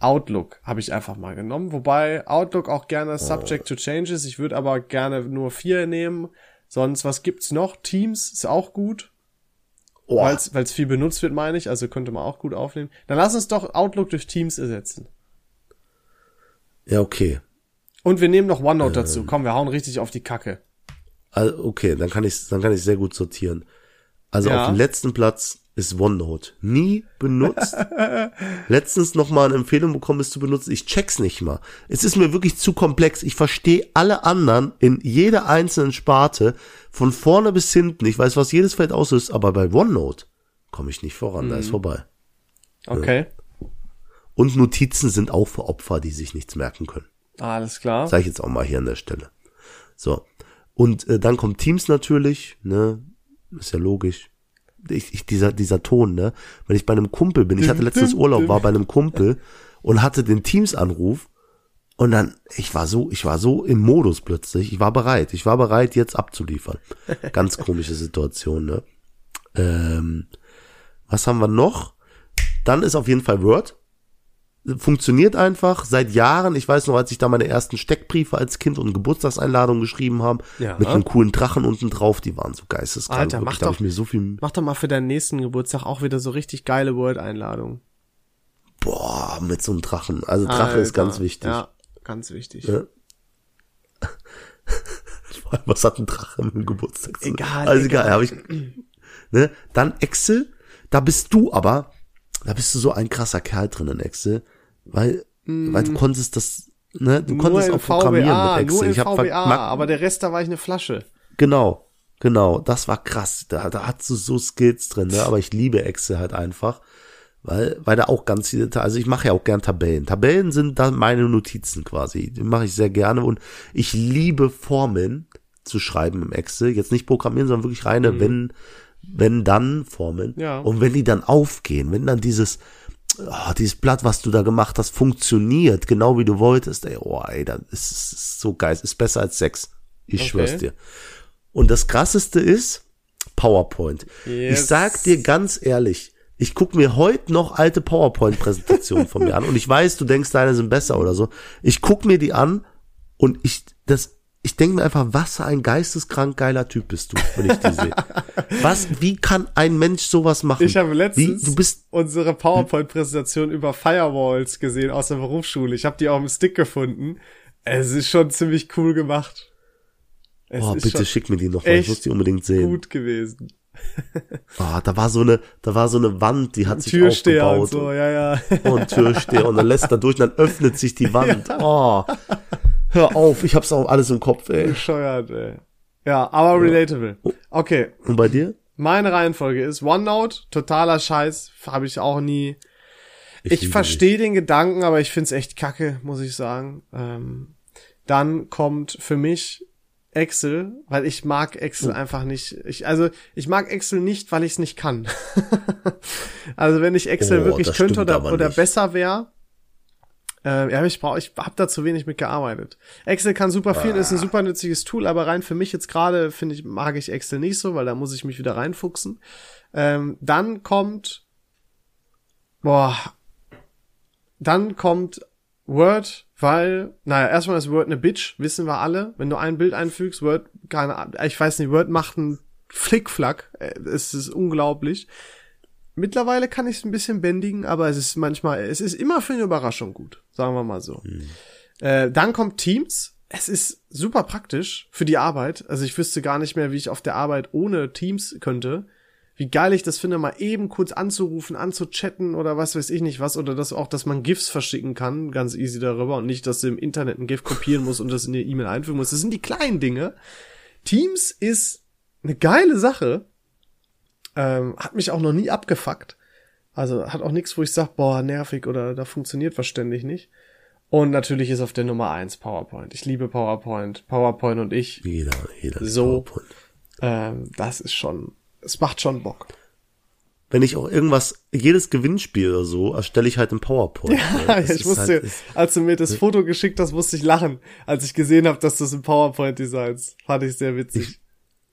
Outlook habe ich einfach mal genommen. Wobei Outlook auch gerne subject to changes. Ich würde aber gerne nur vier nehmen. Sonst, was gibt's noch? Teams ist auch gut, Oh, weil es viel benutzt wird, meine ich. Also könnte man auch gut aufnehmen. Dann lass uns doch Outlook durch Teams ersetzen. ja, okay. Und wir nehmen noch OneNote dazu. Komm, wir hauen richtig auf die Kacke. Also, okay, dann kann ich dann kann ich sehr gut sortieren. Also Ja. auf dem letzten Platz ist OneNote. Nie benutzt. Letztens noch mal eine Empfehlung bekommen, es zu benutzen. Ich check's nicht mal. Es ist mir wirklich zu komplex. Ich verstehe alle anderen in jeder einzelnen Sparte von vorne bis hinten. Ich weiß, was jedes Feld auslöst, aber bei OneNote komme ich nicht voran. Da ist Mhm. vorbei. Okay. Und Notizen sind auch für Opfer, die sich nichts merken können. Alles klar. Sag ich jetzt auch mal hier an der Stelle. So. Und äh, dann kommt Teams natürlich, ne? Ist ja logisch. Ich, ich, dieser, dieser Ton, ne? Wenn ich bei einem Kumpel bin, ich hatte letztens Urlaub, war bei einem Kumpel und hatte den Teams-Anruf und dann, ich war so, ich war so im Modus plötzlich, ich war bereit, ich war bereit, jetzt abzuliefern. Ganz komische Situation, ne? Ähm, was haben wir noch? Dann ist auf jeden Fall Word funktioniert einfach seit Jahren. Ich weiß noch, als ich da meine ersten Steckbriefe als Kind und Geburtstagseinladungen geschrieben habe, Ja. mit einem coolen Drachen unten drauf, die waren so geisteskrank. Alter, Wirklich, mach hab doch- mir so viel, Mach doch mal für deinen nächsten Geburtstag auch wieder so richtig geile Word-Einladungen. boah, mit so einem Drachen. Also Drache ist Alter, ganz wichtig. Ja, ganz wichtig. Ja. Was hat ein Drache mit dem Geburtstag zu? Egal, Also egal. egal, habe ich. Ne? Dann Excel, da bist du aber, da bist du so ein krasser Kerl drin in Excel, weil, Mm. weil du konntest das Ne, du nur konntest auch programmieren VBA, mit Excel. nur ich hab VBA, aber der Rest, da war ich eine Flasche. Genau, genau, das war krass. Da, da hast du so Skills drin, ne? aber ich liebe Excel halt einfach, weil, weil da auch ganz viele, also ich mache ja auch gern Tabellen. Tabellen sind dann meine Notizen quasi, die mache ich sehr gerne und ich liebe Formeln zu schreiben im Excel. Jetzt nicht programmieren, sondern wirklich reine, wenn, wenn dann Formeln. Ja. Und wenn die dann aufgehen, wenn dann dieses, oh, dieses Blatt, was du da gemacht hast, funktioniert, genau wie du wolltest, ey, oh, ey, das ist, ist so geil, ist besser als Sex. Ich Okay. schwör's dir. Und das krasseste ist PowerPoint. Yes. Ich sag dir ganz ehrlich, ich guck mir heute noch alte PowerPoint-Präsentationen von mir an und ich weiß, du denkst, deine sind besser oder so. Ich guck mir die an und ich, das, ich denke mir einfach, was für ein geisteskrank geiler Typ bist du, wenn ich die sehe. Was, wie kann ein Mensch sowas machen? Ich habe letztens Wie, du bist, unsere PowerPoint-Präsentation über Firewalls gesehen aus der Berufsschule. Ich habe die auf dem Stick gefunden. Es ist schon ziemlich cool gemacht. Es oh, bitte schick mir die noch mal, ich muss die unbedingt sehen. gut gewesen. Oh, da war so eine, da war so eine Wand, die hat sich Türsteher und aufgebaut. so, ja, ja. und Türsteher und dann lässt er durch und dann öffnet sich die Wand. Oh, hör auf, ich hab's auch alles im Kopf, ey. Bescheuert, ey. Ja, aber relatable. Okay, Und bei dir? meine Reihenfolge ist OneNote, totaler Scheiß, habe ich auch nie. Ich, liebe verstehe den Gedanken, aber ich find's echt kacke, muss ich sagen. Ähm, dann kommt für mich Excel, weil ich mag Excel einfach nicht. Ich, also ich mag Excel nicht, weil ich es nicht kann. also wenn ich Excel Oh, wirklich könnte oder, oder besser wäre, äh, ja, ich brauche, ich habe da zu wenig mitgearbeitet. Excel kann super viel, ist ein Ah. super nützliches Tool, aber rein für mich jetzt gerade finde ich mag ich Excel nicht so, weil da muss ich mich wieder reinfuchsen. Ähm, dann kommt, boah, dann kommt Word, weil, naja, erstmal ist Word eine Bitch, wissen wir alle. Wenn du ein Bild einfügst, Word, keine Ahnung, ich weiß nicht, Word macht einen Flickflack. Äh, Es ist unglaublich. Mittlerweile kann ich es ein bisschen bändigen, aber es ist manchmal, es ist immer für eine Überraschung gut, sagen wir mal so. Äh, dann kommt Teams. Es ist super praktisch für die Arbeit. Also ich wüsste gar nicht mehr, wie ich auf der Arbeit ohne Teams könnte. Wie geil ich das finde, mal eben kurz anzurufen, anzuchatten oder was weiß ich nicht was. Oder dass auch, dass man GIFs verschicken kann, ganz easy darüber. Und nicht, dass du im Internet ein GIF kopieren musst und das in die E-Mail einfügen musst. Das sind die kleinen Dinge. Teams ist eine geile Sache. Ähm, hat mich auch noch nie abgefuckt. Also hat auch nichts, wo ich sag, boah, nervig oder da funktioniert was ständig nicht. Und natürlich ist auf der Nummer eins PowerPoint. Ich liebe PowerPoint. PowerPoint und ich, Jeder, jeder. So. Ähm, das ist schon, es macht schon Bock. Wenn ich auch irgendwas, jedes Gewinnspiel oder so, erstelle ich halt im PowerPoint. ne? Das ich musste, halt- ist- als du mir das Foto geschickt hast, musste ich lachen, als ich gesehen habe, dass du es im PowerPoint designst. Fand ich sehr witzig.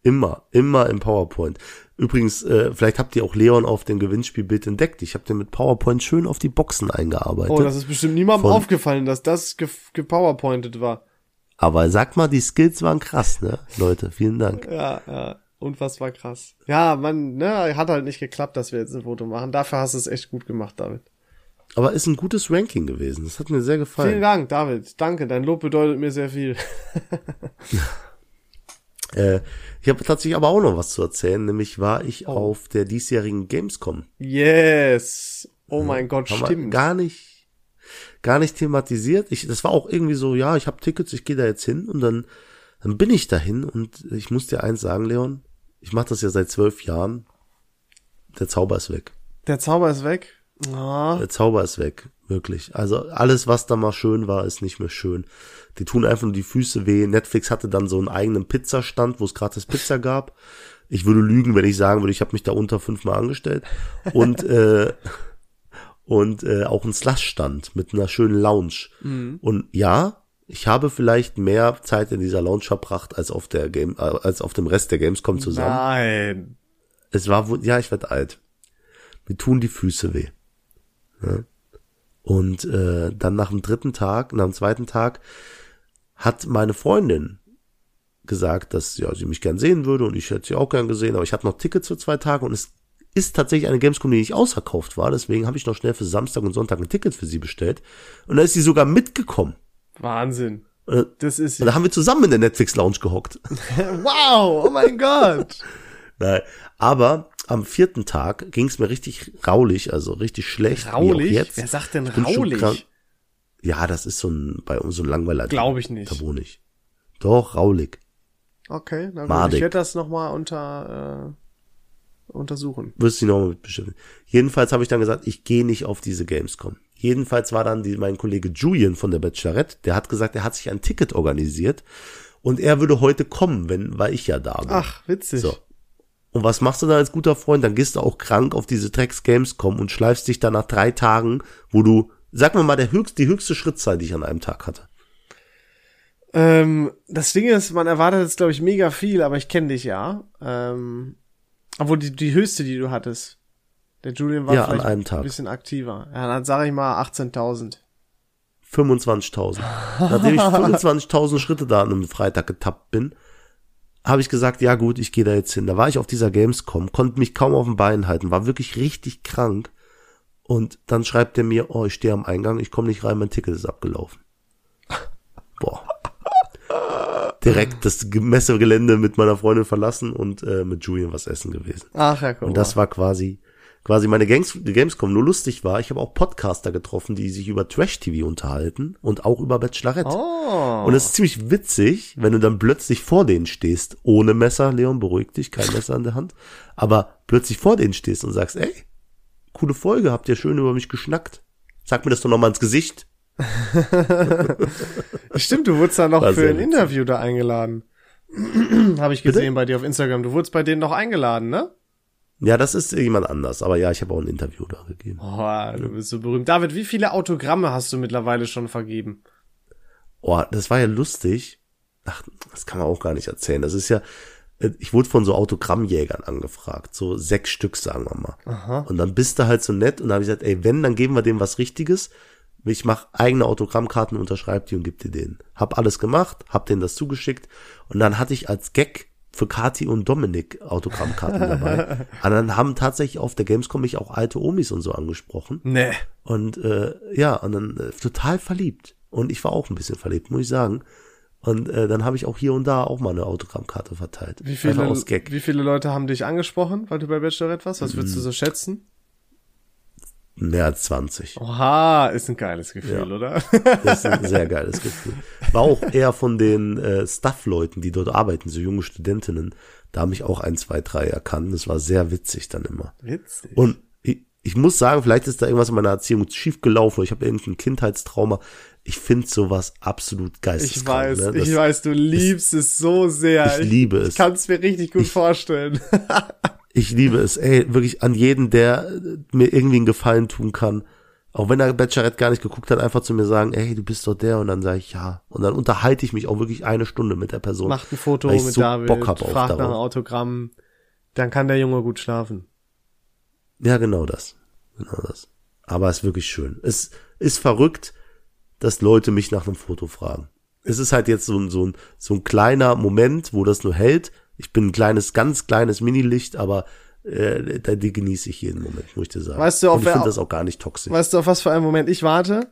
Immer, immer im PowerPoint. Übrigens, äh, vielleicht habt ihr auch Leon auf dem Gewinnspielbild entdeckt. Ich habe den mit PowerPoint schön auf die Boxen eingearbeitet. oh, das ist bestimmt niemandem Von- aufgefallen, dass das ge gepowerpointet war. Aber sag mal, die Skills waren krass, ne? Leute, vielen Dank. Ja, ja. Unfassbar krass. Ja, man, ne, hat halt nicht geklappt, dass wir jetzt ein Foto machen. Dafür hast du es echt gut gemacht, David. Aber ist ein gutes Ranking gewesen. Das hat mir sehr Vielen gefallen. Dank, David. Danke. Dein Lob bedeutet mir sehr viel. Äh, ich habe tatsächlich aber auch noch was zu erzählen. Nämlich war ich Oh. auf der diesjährigen Gamescom. Yes. Oh mein Gott, Haben wir stimmt. gar nicht, gar nicht thematisiert. Ich, das war auch irgendwie so, ja, ich habe Tickets, ich gehe da jetzt hin und dann, dann bin ich dahin und ich muss dir eins sagen, Leon, ich mache das ja seit zwölf Jahren. Der Zauber ist weg. Der Zauber ist weg. Ah, Der Zauber ist weg, wirklich. Also alles, was da mal schön war, ist nicht mehr schön. Die tun einfach nur die Füße weh. Netflix hatte dann so einen eigenen Pizzastand, wo es gratis Pizza gab. Ich würde lügen, wenn ich sagen würde, ich habe mich da unter fünfmal angestellt. Und äh, und äh, auch ein Slush-Stand mit einer schönen Lounge. Und ja, ich habe vielleicht mehr Zeit in dieser Lounge verbracht als auf der Game, äh, als auf dem Rest der Gamescom zusammen. nein. Es war, wohl- ja, ich werd alt. Mir tun die Füße weh. Ja. Und äh, dann nach dem dritten Tag, nach dem zweiten Tag, hat meine Freundin gesagt, dass ja, sie mich gern sehen würde und ich hätte sie auch gern gesehen, aber ich habe noch Tickets für zwei Tage und es ist tatsächlich eine Gamescom, die nicht ausverkauft war, deswegen habe ich noch schnell für Samstag und Sonntag ein Ticket für sie bestellt und da ist sie sogar mitgekommen. Wahnsinn. Äh, Das ist Und da haben wir zusammen in der Netflix Lounge gehockt. Wow, oh mein Gott. Nein, aber am vierten Tag ging es mir richtig raulig, also richtig schlecht. Raulig? Jetzt. Wer sagt denn raulig? Ja, das ist so ein, bei uns so ein langweiler Glaube ich nicht. Da wohne ich. Doch, Raulig. Okay, na gut, Madig. ich werde das nochmal unter, äh, untersuchen. Wirst du dich nochmal beschäftigen. Jedenfalls habe ich dann gesagt, ich gehe nicht auf diese Gamescom. Jedenfalls war dann die, mein Kollege Julian von der Bachelorette, der hat gesagt, er hat sich ein Ticket organisiert und er würde heute kommen, wenn, weil ich ja da bin. Ach, witzig. So. Und was machst du dann als guter Freund? Dann gehst du auch krank auf diese Drecks Gamescom und schleifst dich dann nach drei Tagen, wo du, sag mir mal, der höchst, die höchste Schrittzahl, die ich an einem Tag hatte. Ähm, das Ding ist, man erwartet jetzt, glaube ich, mega viel, aber ich kenne dich ja. Ähm, obwohl die, die höchste, die du hattest. Der Julian war Ja, an vielleicht einem Tag. ein bisschen aktiver. Ja, dann sage ich mal 18.000. 25.000. Nachdem ich 25.000 Schritte da an einem Freitag getappt bin, habe ich gesagt, ja gut, ich gehe da jetzt hin. Da war ich auf dieser Gamescom, konnte mich kaum auf den Beinen halten, war wirklich richtig krank. Und dann schreibt er mir, oh, ich stehe am Eingang, ich komme nicht rein, mein Ticket ist abgelaufen. Boah. Direkt das Messegelände mit meiner Freundin verlassen und äh, mit Julian was essen gewesen. Ach ja, guck Und das war quasi, quasi meine Games, Gamescom. Nur lustig war, ich habe auch Podcaster getroffen, die sich über Trash-TV unterhalten und auch über Bachelorette. Oh. Und es ist ziemlich witzig, wenn du dann plötzlich vor denen stehst, ohne Messer, Leon, beruhig dich, kein Messer in der Hand, aber plötzlich vor denen stehst und sagst, ey, coole Folge, habt ihr schön über mich geschnackt. Sag mir das doch nochmal ins Gesicht. Stimmt, du wurdest da noch War für ein. Interview da eingeladen. Habe ich gesehen bei dir auf Instagram. Du wurdest bei denen noch eingeladen, ne? Ja, das ist jemand anders, aber ja, ich habe auch ein Interview da gegeben. Oh, du bist so berühmt. David, wie viele Autogramme hast du mittlerweile schon vergeben? Oh, das war ja lustig. Ach, das kann man auch gar nicht erzählen. Das ist ja, äh, ich wurde von so Autogrammjägern angefragt, so sechs Stück, sagen wir mal. Aha. Und dann bist du halt so nett und dann habe ich gesagt, ey, wenn, dann geben wir dem was Richtiges. Ich mache eigene Autogrammkarten, unterschreib die und gib dir den. Hab alles gemacht, hab denen das zugeschickt und dann hatte ich als Gag für Kati und Dominik Autogrammkarten dabei. und dann haben tatsächlich auf der Gamescom mich auch alte Omis und so angesprochen. Nee. Und äh, ja, und dann äh, total verliebt. Und ich war auch ein bisschen verliebt, muss ich sagen. Und äh, dann habe ich auch hier und da auch mal eine Autogrammkarte verteilt. Wie viele, wie viele Leute haben dich angesprochen, weil du bei Bachelorette warst? Was würdest du so schätzen? Mehr als 20. Oha, ist ein geiles Gefühl, Ja. oder? Das ist ein sehr geiles Gefühl. War auch eher von den äh, Staff-Leuten, die dort arbeiten, so junge Studentinnen. Da haben mich auch ein, zwei, drei erkannt. Das war sehr witzig dann immer. Witzig. Und ich, ich muss sagen, vielleicht ist da irgendwas in meiner Erziehung schief gelaufen oder ich habe irgendein Kindheitstrauma. Ich finde sowas absolut geisteskrank. ich weiß, ne? Ich weiß, du liebst es so sehr. Ich liebe es. Ich kann es mir richtig gut vorstellen. Ich liebe es, ey, wirklich an jeden, der äh, mir irgendwie einen Gefallen tun kann. Auch wenn der Bachelorette gar nicht geguckt hat, einfach zu mir sagen, ey, du bist doch der. Und dann sage ich ja. Und dann unterhalte ich mich auch wirklich eine Stunde mit der Person. Macht ein Foto mit so David, Bock hab fragt nach einem. Autogramm. Dann kann der Junge gut schlafen. Ja, genau das. Genau das. Aber es ist wirklich schön. Es ist verrückt, dass Leute mich nach einem Foto fragen. Es ist halt jetzt so ein, so ein, so ein kleiner Moment, wo das nur hält. Ich bin ein kleines, ganz kleines Minilicht, aber äh, die genieße ich jeden Moment, muss ich dir sagen. Weißt du, auf Und ich finde das auch gar nicht toxisch. Weißt du, auf was für einen Moment ich warte?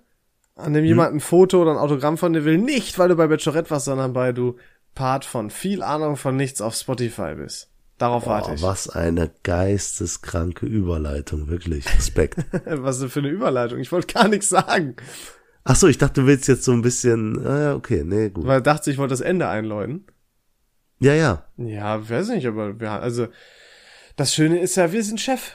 An Hm? dem jemand ein Foto oder ein Autogramm von dir will. Nicht, weil du bei Bachelorette warst, sondern weil du Part von viel Ahnung von nichts auf Spotify bist. Darauf warte Oh, ich. was eine geisteskranke Überleitung, wirklich. Respekt. Was denn für eine Überleitung? Ich wollte gar nichts sagen. Ach so, ich dachte, du willst jetzt so ein bisschen, ja, okay, nee, gut. Weil dachte, ich wollte das Ende einläuten. Ja, ja. Ja, weiß nicht, aber wir, also, das Schöne ist ja, wir sind Chef.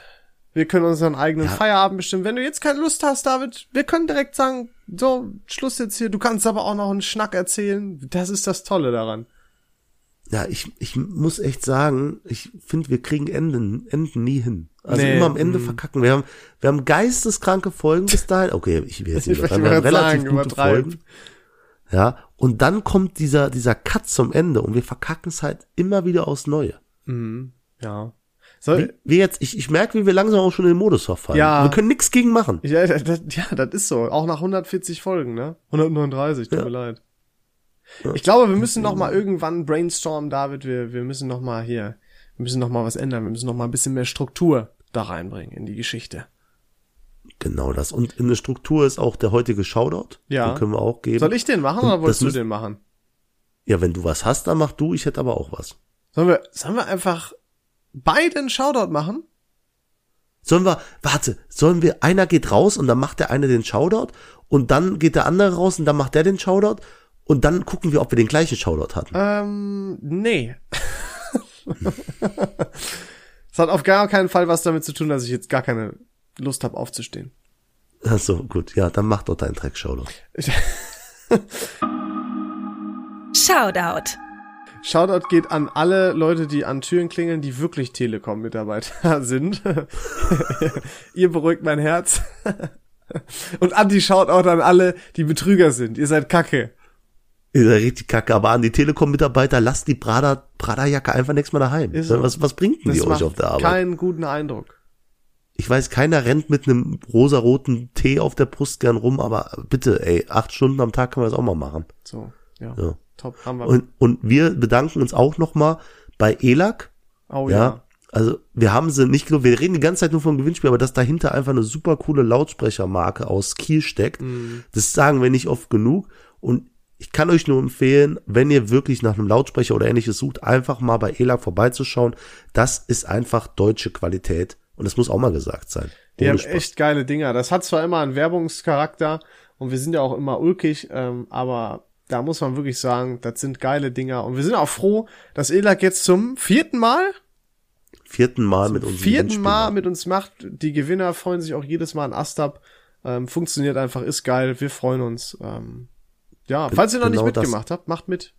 Wir können unseren eigenen Ja. Feierabend bestimmen. Wenn du jetzt keine Lust hast, David, wir können direkt sagen, so, Schluss jetzt hier. Du kannst aber auch noch einen Schnack erzählen. Das ist das Tolle daran. Ja, ich, ich muss echt sagen, ich finde, wir kriegen Enden, Enden nie hin. Also Nee, immer am Ende mm. verkacken. Wir haben, wir haben geisteskranke Folgen bis dahin. Okay, ich will jetzt nicht übertreiben. Wir haben relativ sagen, gute. Folgen. Ja, und dann kommt dieser, dieser Cut zum Ende und wir verkacken es halt immer wieder aufs Neue. Mhm. Ja. So, Wie, wie jetzt, ich, ich merke, wie wir langsam auch schon in den Modus verfallen. Ja. Wir können nichts gegen machen. ja, das, das- ja, das ist so. Auch nach 140 Folgen, ne? 139, tut Ja. mir leid. Ja. Ich glaube, wir müssen noch mal irgendwann brainstormen, David. Wir, wir müssen noch mal hier, wir müssen noch mal was ändern. Wir müssen noch mal ein bisschen mehr Struktur da reinbringen in die Geschichte. Genau das. Und in der Struktur ist auch der heutige Shoutout. Ja. Den können wir auch geben. Soll ich den machen Und oder wolltest du den machen? Ja, wenn du was hast, dann mach du. Ich hätte aber auch was. Sollen wir, sollen wir einfach beide einen Shoutout machen? Sollen wir, warte, sollen wir, einer geht raus und dann macht der eine den Shoutout und dann geht der andere raus und dann macht der den Shoutout und dann gucken wir, ob wir den gleichen Shoutout hatten. Ähm, nee. Es hat auf gar keinen Fall was damit zu tun, dass ich jetzt gar keine Lust habe aufzustehen. Ach so, gut, ja, dann mach doch deinen Dreck Shoutout. Shoutout. Shoutout geht an alle Leute, die an Türen klingeln, die wirklich Telekom-Mitarbeiter sind. Ihr beruhigt mein Herz. Und Anti-Shoutout an alle, die Betrüger sind. Ihr seid Kacke. Ihr seid richtig kacke, aber an die Telekom-Mitarbeiter, lasst die Prada, Prada-Jacke einfach nächstes Mal daheim. So. Was, was bringt denn die euch auf der Arbeit? keinen guten Eindruck. Ich weiß, keiner rennt mit einem rosaroten Tee auf der Brust gern rum, aber bitte, ey, acht Stunden am Tag können wir das auch mal machen. So, ja. Ja. Top, haben wir. Und, und wir bedanken uns auch nochmal bei ELAC. oh Ja. ja. Also wir haben sie nicht nur, wir reden die ganze Zeit nur vom Gewinnspiel, aber dass dahinter einfach eine super coole Lautsprechermarke aus Kiel steckt, Mhm. das sagen wir nicht oft genug. Und ich kann euch nur empfehlen, wenn ihr wirklich nach einem Lautsprecher oder ähnliches sucht, einfach mal bei ELAC vorbeizuschauen. Das ist einfach deutsche Qualität. Und das muss auch mal gesagt sein. Die haben Spaß. echt geile Dinger. Das hat zwar immer einen Werbungscharakter und wir sind ja auch immer ulkig, ähm, aber da muss man wirklich sagen, das sind geile Dinger. Und wir sind auch froh, dass ELAC jetzt zum vierten Mal, vierten Mal mit uns vierten Mal mit uns macht. Die Gewinner freuen sich auch jedes Mal an Astab. Ähm, funktioniert einfach, ist geil. Wir freuen uns. Ähm, ja, falls ihr noch genau nicht das. mitgemacht habt, macht mit.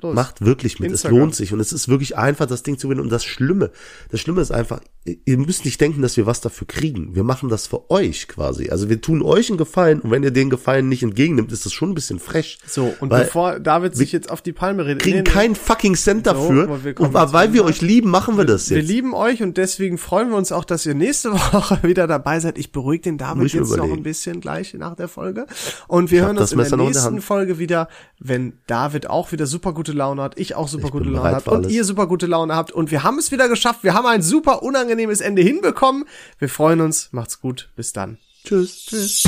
Los. Macht wirklich mit. Instagram. Es lohnt sich. Und es ist wirklich einfach, das Ding zu gewinnen. Und das Schlimme, das Schlimme ist einfach, ihr müsst nicht denken, dass wir was dafür kriegen. Wir machen das für euch quasi. Also wir tun euch einen Gefallen. Und wenn ihr den Gefallen nicht entgegennimmt, ist das schon ein bisschen frech. So, und Weil bevor David sich jetzt auf die Palme redet, kriegen nee, nee. keinen fucking Cent dafür. aber wir und weil wir euch lieben, machen wir das Wir jetzt. lieben euch und deswegen freuen wir uns auch, dass ihr nächste Woche wieder dabei seid. Ich beruhige den David ich jetzt noch überlegen. ein bisschen gleich nach der Folge. Und wir hab hören uns in der noch in der nächsten. Folge wieder, wenn David auch wieder super gute Laune hat, ich auch super Ich gute Laune für und alles. ihr super gute Laune habt. Und wir haben es wieder geschafft. Wir haben ein super unangenehmes Ende hinbekommen. Wir freuen uns. Macht's gut. Bis dann. Tschüss. Tschüss.